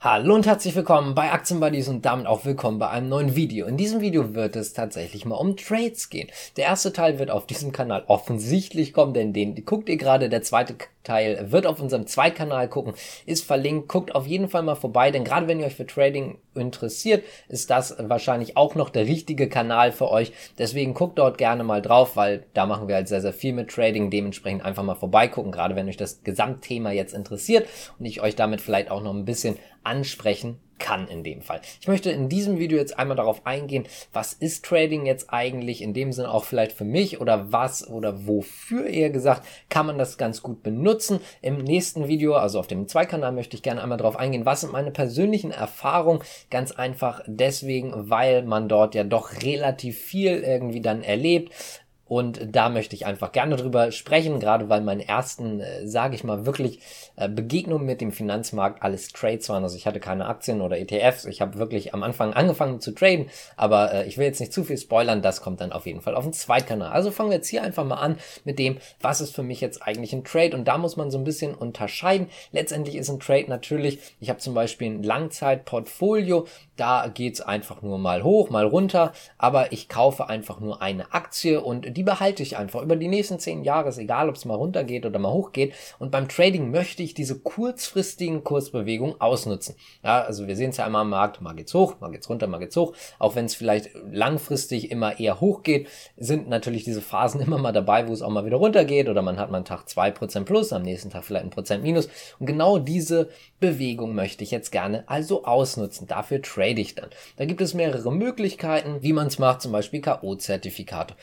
Hallo und herzlich willkommen bei Aktienbuddies und damit auch willkommen bei einem neuen Video. In diesem Video wird es tatsächlich mal um Trades gehen. Der erste Teil wird auf diesem Kanal offensichtlich kommen, denn den guckt ihr gerade. Der zweite Teil wird auf unserem Zweitkanal gucken, ist verlinkt. Guckt auf jeden Fall mal vorbei, denn gerade wenn ihr euch für Trading interessiert, ist das wahrscheinlich auch noch der richtige Kanal für euch. Deswegen guckt dort gerne mal drauf, weil da machen wir halt sehr, sehr viel mit Trading. Dementsprechend einfach mal vorbeigucken, gerade wenn euch das Gesamtthema jetzt interessiert und ich euch damit vielleicht auch noch ein bisschen ansprechen kann in dem Fall. Ich möchte in diesem Video jetzt einmal darauf eingehen, was ist Trading jetzt eigentlich in dem Sinne auch vielleicht für mich oder was oder wofür eher gesagt kann man das ganz gut benutzen. Im nächsten Video, also auf dem Zweikanal, möchte ich gerne einmal darauf eingehen, was sind meine persönlichen Erfahrungen. Ganz einfach deswegen, weil man dort ja doch relativ viel irgendwie dann erlebt und da möchte ich einfach gerne drüber sprechen, gerade weil meine ersten, äh, sage ich mal, wirklich äh, Begegnungen mit dem Finanzmarkt alles Trades waren. Also ich hatte keine Aktien oder ETFs. Ich habe wirklich am Anfang angefangen zu traden, aber äh, ich will jetzt nicht zu viel spoilern. Das kommt dann auf jeden Fall auf den Zweitkanal. Also fangen wir jetzt hier einfach mal an mit dem, was ist für mich jetzt eigentlich ein Trade? Und da muss man so ein bisschen unterscheiden. Letztendlich ist ein Trade natürlich, ich habe zum Beispiel ein Langzeitportfolio, da geht's einfach nur mal hoch, mal runter, aber ich kaufe einfach nur eine Aktie und die behalte ich einfach über die nächsten zehn Jahre, ist egal, ob es mal runtergeht oder mal hochgeht. Und beim Trading möchte ich diese kurzfristigen Kursbewegungen ausnutzen. Ja, also wir sehen es ja immer am Markt, mal geht's hoch, mal geht's runter, mal geht's hoch. Auch wenn es vielleicht langfristig immer eher hoch geht, sind natürlich diese Phasen immer mal dabei, wo es auch mal wieder runtergeht oder man hat mal einen Tag zwei Prozent plus, am nächsten Tag vielleicht ein Prozent minus. Und genau diese Bewegung möchte ich jetzt gerne also ausnutzen. Dafür trade ich dann. Da gibt es mehrere Möglichkeiten, wie man es macht, zum Beispiel K.O.-Zertifikate,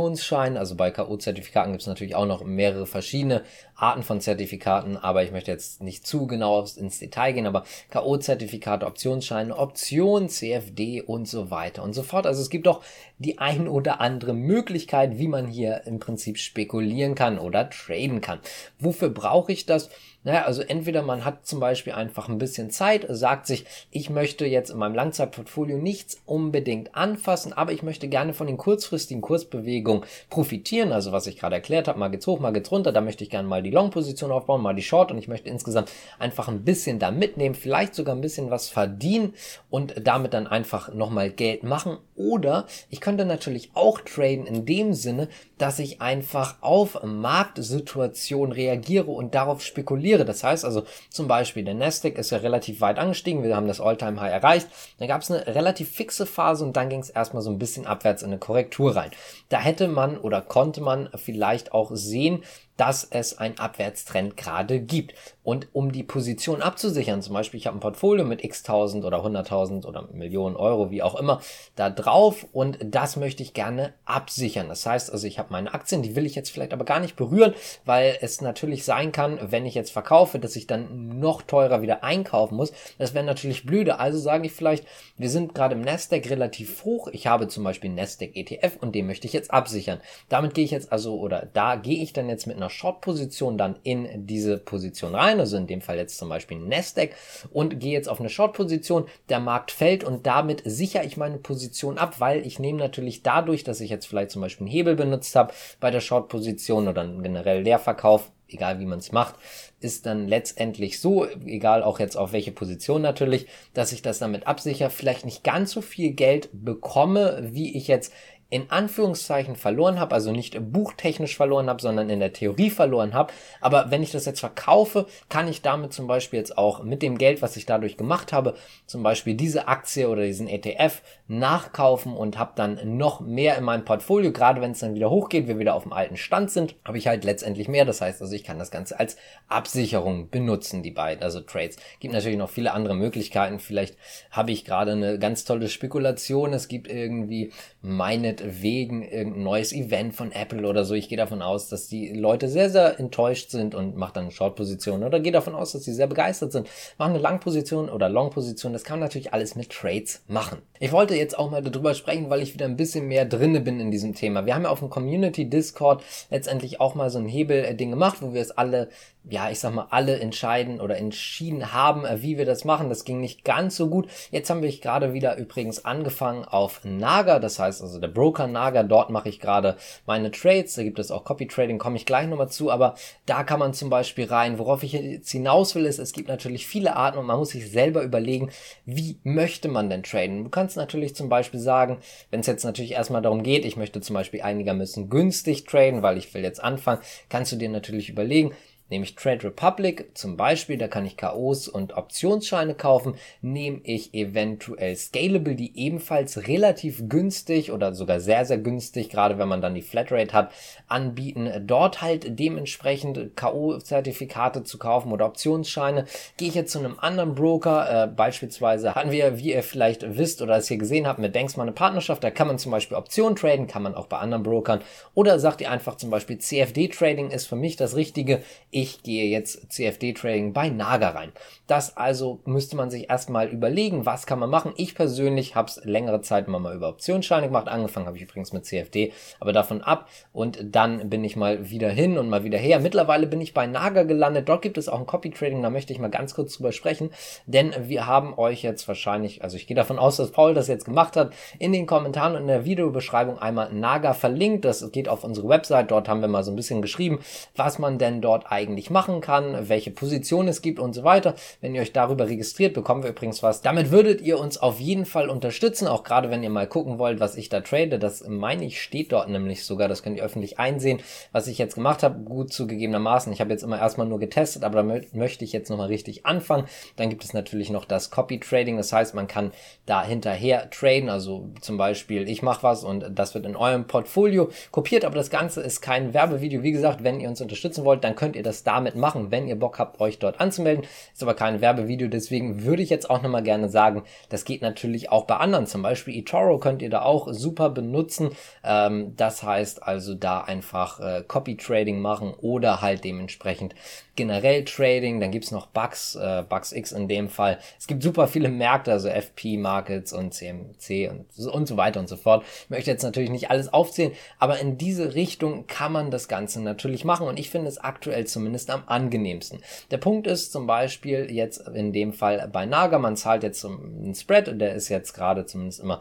Optionsscheine, also bei K.O.-Zertifikaten gibt es natürlich auch noch mehrere verschiedene Arten von Zertifikaten, aber ich möchte jetzt nicht zu genau ins Detail gehen, aber K.O.-Zertifikate, Optionsscheine, Optionen, CFD und so weiter und so fort. Also es gibt auch die ein oder andere Möglichkeit, wie man hier im Prinzip spekulieren kann oder traden kann. Wofür brauche ich das? Naja, also entweder man hat zum Beispiel einfach ein bisschen Zeit, sagt sich, ich möchte jetzt in meinem Langzeitportfolio nichts unbedingt anfassen, aber ich möchte gerne von den kurzfristigen Kursbewegungen profitieren. Also was ich gerade erklärt habe, mal geht's hoch, mal geht's runter, da möchte ich gerne mal die Long-Position aufbauen, mal die Short und ich möchte insgesamt einfach ein bisschen da mitnehmen, vielleicht sogar ein bisschen was verdienen und damit dann einfach nochmal Geld machen. Oder ich könnte natürlich auch traden in dem Sinne, dass ich einfach auf Marktsituationen reagiere und darauf spekuliere. Das heißt also zum Beispiel, der Nasdaq ist ja relativ weit angestiegen, wir haben das All-Time High erreicht, dann gab es eine relativ fixe Phase und dann ging es erstmal so ein bisschen abwärts in eine Korrektur rein. Da hätte man oder konnte man vielleicht auch sehen, dass es einen Abwärtstrend gerade gibt. Und um die Position abzusichern, zum Beispiel ich habe ein Portfolio mit x tausend oder hunderttausend oder Millionen Euro, wie auch immer, da drauf und das möchte ich gerne absichern. Das heißt also, ich habe meine Aktien, die will ich jetzt vielleicht aber gar nicht berühren, weil es natürlich sein kann, wenn ich jetzt verkaufe, dass ich dann noch teurer wieder einkaufen muss. Das wäre natürlich blöde. Also sage ich vielleicht, wir sind gerade im Nasdaq relativ hoch. Ich habe zum Beispiel Nasdaq ETF und den möchte ich jetzt absichern. Damit gehe ich jetzt also oder da gehe ich dann jetzt mit einer Short-Position dann in diese Position rein, also in dem Fall jetzt zum Beispiel Nasdaq und gehe jetzt auf eine Short-Position, der Markt fällt und damit sichere ich meine Position ab, weil ich nehme natürlich dadurch, dass ich jetzt vielleicht zum Beispiel einen Hebel benutzt habe bei der Short-Position oder generell Leerverkauf, egal wie man es macht, ist dann letztendlich so, egal auch jetzt auf welche Position natürlich, dass ich das damit absichere, vielleicht nicht ganz so viel Geld bekomme, wie ich jetzt in Anführungszeichen verloren habe, also nicht buchtechnisch verloren habe, sondern in der Theorie verloren habe. Aber wenn ich das jetzt verkaufe, kann ich damit zum Beispiel jetzt auch mit dem Geld, was ich dadurch gemacht habe, zum Beispiel diese Aktie oder diesen ETF nachkaufen und habe dann noch mehr in meinem Portfolio. Gerade wenn es dann wieder hochgeht, wir wieder auf dem alten Stand sind, habe ich halt letztendlich mehr. Das heißt also, ich kann das Ganze als Absicherung benutzen, die beiden, also Trades. Gibt natürlich noch viele andere Möglichkeiten. Vielleicht habe ich gerade eine ganz tolle Spekulation. Es gibt irgendwie meine wegen irgendein neues Event von Apple oder so. Ich gehe davon aus, dass die Leute sehr, sehr enttäuscht sind und macht dann eine Short-Position oder gehe davon aus, dass sie sehr begeistert sind, machen eine Lang-Position oder Long-Position. Das kann man natürlich alles mit Trades machen. Ich wollte jetzt auch mal darüber sprechen, weil ich wieder ein bisschen mehr drinne bin in diesem Thema. Wir haben ja auf dem Community Discord letztendlich auch mal so ein Hebel-Ding gemacht, wo wir es alle ja, ich sag mal, alle entscheiden oder entschieden haben, äh, wie wir das machen. Das ging nicht ganz so gut. Jetzt haben wir gerade wieder übrigens angefangen auf Naga, das heißt also der Broker Broker Naga. Dort mache ich gerade meine Trades. Da gibt es auch Copy Trading, komme ich gleich nochmal zu. Aber da kann man zum Beispiel rein. Worauf ich jetzt hinaus will, ist, es gibt natürlich viele Arten und man muss sich selber überlegen, wie möchte man denn traden. Du kannst natürlich zum Beispiel sagen, wenn es jetzt natürlich erstmal darum geht, ich möchte zum Beispiel einigermaßen günstig traden, weil ich will jetzt anfangen, kannst du dir natürlich überlegen, nämlich Trade Republic zum Beispiel, da kann ich KOs und Optionsscheine kaufen, nehme ich eventuell Scalable, die ebenfalls relativ günstig oder sogar sehr, sehr günstig, gerade wenn man dann die Flatrate hat, anbieten, dort halt dementsprechend KO-Zertifikate zu kaufen oder Optionsscheine. Gehe ich jetzt zu einem anderen Broker, äh, beispielsweise hatten wir, wie ihr vielleicht wisst oder es hier gesehen habt, mit Denkst eine Partnerschaft, da kann man zum Beispiel Optionen traden, kann man auch bei anderen Brokern. Oder sagt ihr einfach zum Beispiel CFD Trading ist für mich das Richtige. ich gehe jetzt CFD-Trading bei Naga rein. Das also müsste man sich erstmal überlegen, was kann man machen. Ich persönlich habe es längere Zeit immer mal über Optionsscheine gemacht. Angefangen habe ich übrigens mit CFD, aber davon ab und dann bin ich mal wieder hin und mal wieder her. Mittlerweile bin ich bei Naga gelandet. Dort gibt es auch ein Copy Trading, da möchte ich mal ganz kurz drüber sprechen, denn wir haben euch jetzt wahrscheinlich, also ich gehe davon aus, dass Paul das jetzt gemacht hat, in den Kommentaren und in der Videobeschreibung einmal Naga verlinkt. Das geht auf unsere Website. Dort haben wir mal so ein bisschen geschrieben, was man denn dort eigentlich machen kann, welche Position es gibt und so weiter. Wenn ihr euch darüber registriert, bekommen wir übrigens was. Damit würdet ihr uns auf jeden Fall unterstützen, auch gerade wenn ihr mal gucken wollt, was ich da trade. Das meine ich steht dort nämlich sogar, das könnt ihr öffentlich einsehen, was ich jetzt gemacht habe. Gut zugegebenermaßen, ich habe jetzt immer erstmal nur getestet, aber damit möchte ich jetzt nochmal richtig anfangen. Dann gibt es natürlich noch das Copy Trading, das heißt, man kann da hinterher traden, also zum Beispiel ich mache was und das wird in eurem Portfolio kopiert, aber das Ganze ist kein Werbevideo. Wie gesagt, wenn ihr uns unterstützen wollt, dann könnt ihr das damit machen, wenn ihr Bock habt, euch dort anzumelden. Ist aber kein Werbevideo Video. Deswegen würde ich jetzt auch nochmal gerne sagen, das geht natürlich auch bei anderen. Zum Beispiel eToro könnt ihr da auch super benutzen. Ähm, das heißt also da einfach äh, Copy Trading machen oder halt dementsprechend generell Trading. Dann gibt's noch Bugs, äh, Bugs X in dem Fall. Es gibt super viele Märkte, also FP Markets und CMC und, so, und so weiter und so fort. Ich möchte jetzt natürlich nicht alles aufzählen, aber in diese Richtung kann man das Ganze natürlich machen und ich finde es aktuell zumindest am angenehmsten. Der Punkt ist zum Beispiel jetzt in dem Fall bei Naga. Man zahlt jetzt einen Spread, der ist jetzt gerade zumindest immer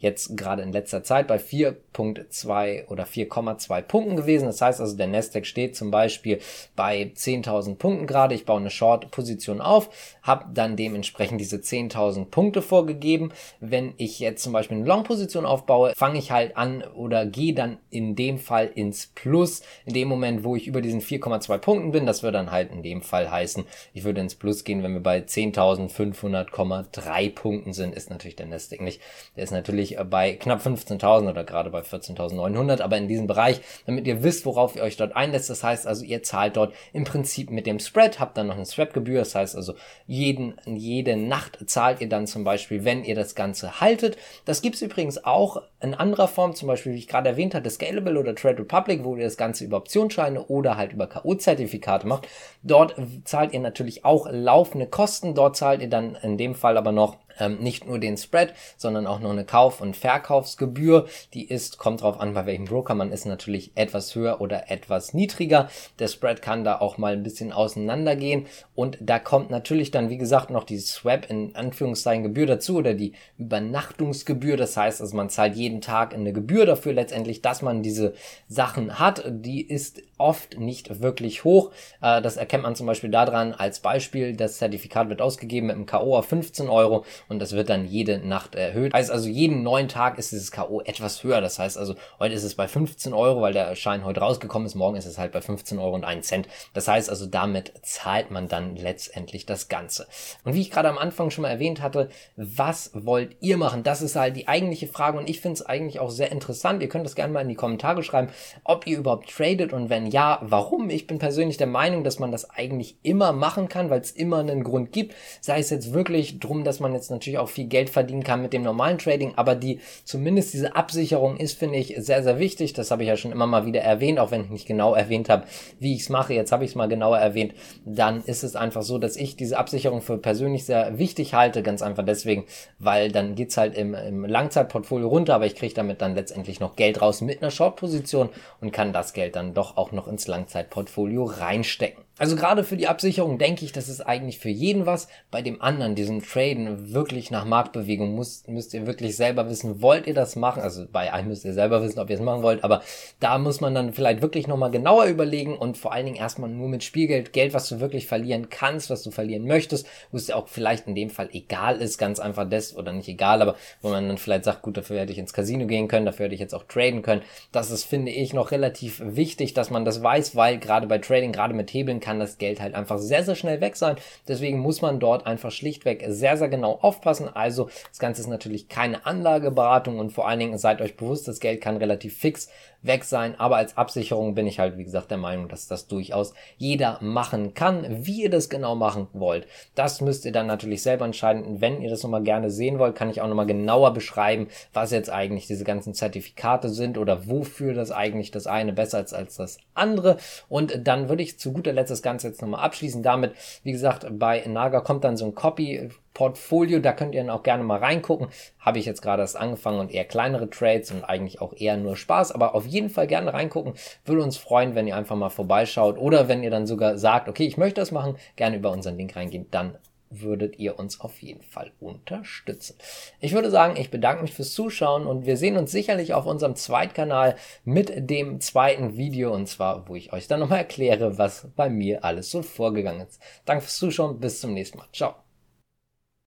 jetzt gerade in letzter Zeit bei 4.2 oder 4,2 Punkten gewesen. Das heißt also, der Nasdaq steht zum Beispiel bei 10.000 Punkten gerade. Ich baue eine Short-Position auf, habe dann dementsprechend diese 10.000 Punkte vorgegeben. Wenn ich jetzt zum Beispiel eine Long-Position aufbaue, fange ich halt an oder gehe dann in dem Fall ins Plus. In dem Moment, wo ich über diesen 4,2 Punkten bin, das würde dann halt in dem Fall heißen, ich würde ins Plus gehen, wenn wir bei 10.500,3 Punkten sind, ist natürlich der Nasdaq nicht. Der ist natürlich natürlich äh, bei knapp 15.000 oder gerade bei 14.900, aber in diesem Bereich, damit ihr wisst, worauf ihr euch dort einlässt. Das heißt also, ihr zahlt dort im Prinzip mit dem Spread, habt dann noch eine Swap-Gebühr. Das heißt also, jeden, jede Nacht zahlt ihr dann zum Beispiel, wenn ihr das Ganze haltet. Das gibt's übrigens auch in anderer Form, zum Beispiel, wie ich gerade erwähnt hatte, Scalable oder Trade Republic, wo ihr das Ganze über Optionsscheine oder halt über K.O.-Zertifikate macht. Dort zahlt ihr natürlich auch laufende Kosten. Dort zahlt ihr dann in dem Fall aber noch ähm, nicht nur den Spread, sondern auch noch eine Kauf- und Verkaufsgebühr. Die ist, kommt drauf an, bei welchem Broker man ist, natürlich etwas höher oder etwas niedriger. Der Spread kann da auch mal ein bisschen auseinandergehen und da kommt natürlich dann, wie gesagt, noch die Swap in Anführungszeichen Gebühr dazu oder die Übernachtungsgebühr. Das heißt, also man zahlt jeden Tag eine Gebühr dafür letztendlich, dass man diese Sachen hat. Die ist oft nicht wirklich hoch. Äh, das erkennt man zum Beispiel daran als Beispiel, das Zertifikat wird ausgegeben mit einem K.O. auf 15 Euro und das wird dann jede Nacht erhöht. Heißt also, jeden neuen Tag ist dieses K.O. etwas höher. Das heißt also, heute ist es bei 15 Euro, weil der Schein heute rausgekommen ist. Morgen ist es halt bei 15 Euro und 1 Cent. Das heißt also, damit zahlt man dann letztendlich das Ganze. Und wie ich gerade am Anfang schon mal erwähnt hatte, was wollt ihr machen? Das ist halt die eigentliche Frage und ich finde es eigentlich auch sehr interessant. Ihr könnt das gerne mal in die Kommentare schreiben, ob ihr überhaupt tradet und wenn ja, warum? Ich bin persönlich der Meinung, dass man das eigentlich immer machen kann, weil es immer einen Grund gibt. Sei es jetzt wirklich drum, dass man jetzt natürlich auch viel Geld verdienen kann mit dem normalen Trading, aber die zumindest diese Absicherung ist, finde ich, sehr, sehr wichtig. Das habe ich ja schon immer mal wieder erwähnt, auch wenn ich nicht genau erwähnt habe, wie ich es mache. Jetzt habe ich es mal genauer erwähnt. Dann ist es einfach so, dass ich diese Absicherung für persönlich sehr wichtig halte, ganz einfach deswegen, weil dann geht's halt im, im Langzeitportfolio runter, aber ich kriege damit dann letztendlich noch Geld raus mit einer Short-Position und kann das Geld dann doch auch noch noch ins Langzeitportfolio reinstecken. Also gerade für die Absicherung denke ich, das ist eigentlich für jeden was. Bei dem anderen, diesem Traden, wirklich nach Marktbewegung muss, müsst ihr wirklich selber wissen, wollt ihr das machen? Also bei einem müsst ihr selber wissen, ob ihr es machen wollt, aber da muss man dann vielleicht wirklich nochmal genauer überlegen und vor allen Dingen erstmal nur mit Spielgeld, Geld, was du wirklich verlieren kannst, was du verlieren möchtest, wo es dir auch vielleicht in dem Fall egal ist, ganz einfach das oder nicht egal, aber wo man dann vielleicht sagt, gut, dafür hätte ich ins Casino gehen können, dafür hätte ich jetzt auch traden können. Das ist, finde ich, noch relativ wichtig, dass man das weiß, weil gerade bei Trading, gerade mit Hebeln kann das Geld halt einfach sehr, sehr schnell weg sein. Deswegen muss man dort einfach schlichtweg sehr, sehr genau aufpassen. Also das Ganze ist natürlich keine Anlageberatung und vor allen Dingen seid euch bewusst, das Geld kann relativ fix weg sein. Aber als Absicherung bin ich halt, wie gesagt, der Meinung, dass das durchaus jeder machen kann. Wie ihr das genau machen wollt, das müsst ihr dann natürlich selber entscheiden. Wenn ihr das nochmal gerne sehen wollt, kann ich auch nochmal genauer beschreiben, was jetzt eigentlich diese ganzen Zertifikate sind oder wofür das eigentlich das eine besser ist als das andere. Und dann würde ich zu guter Letzt das Ganze jetzt nochmal abschließen. Damit, wie gesagt, bei Naga kommt dann so ein Copy Portfolio, da könnt ihr dann auch gerne mal reingucken. Habe ich jetzt gerade erst angefangen und eher kleinere Trades und eigentlich auch eher nur Spaß, aber auf jeden Fall gerne reingucken. Würde uns freuen, wenn ihr einfach mal vorbeischaut oder wenn ihr dann sogar sagt, okay, ich möchte das machen, gerne über unseren Link reingehen, dann würdet ihr uns auf jeden Fall unterstützen. Ich würde sagen, ich bedanke mich fürs Zuschauen und wir sehen uns sicherlich auf unserem Zweitkanal mit dem zweiten Video und zwar, wo ich euch dann nochmal erkläre, was bei mir alles so vorgegangen ist. Danke fürs Zuschauen, bis zum nächsten Mal. Ciao.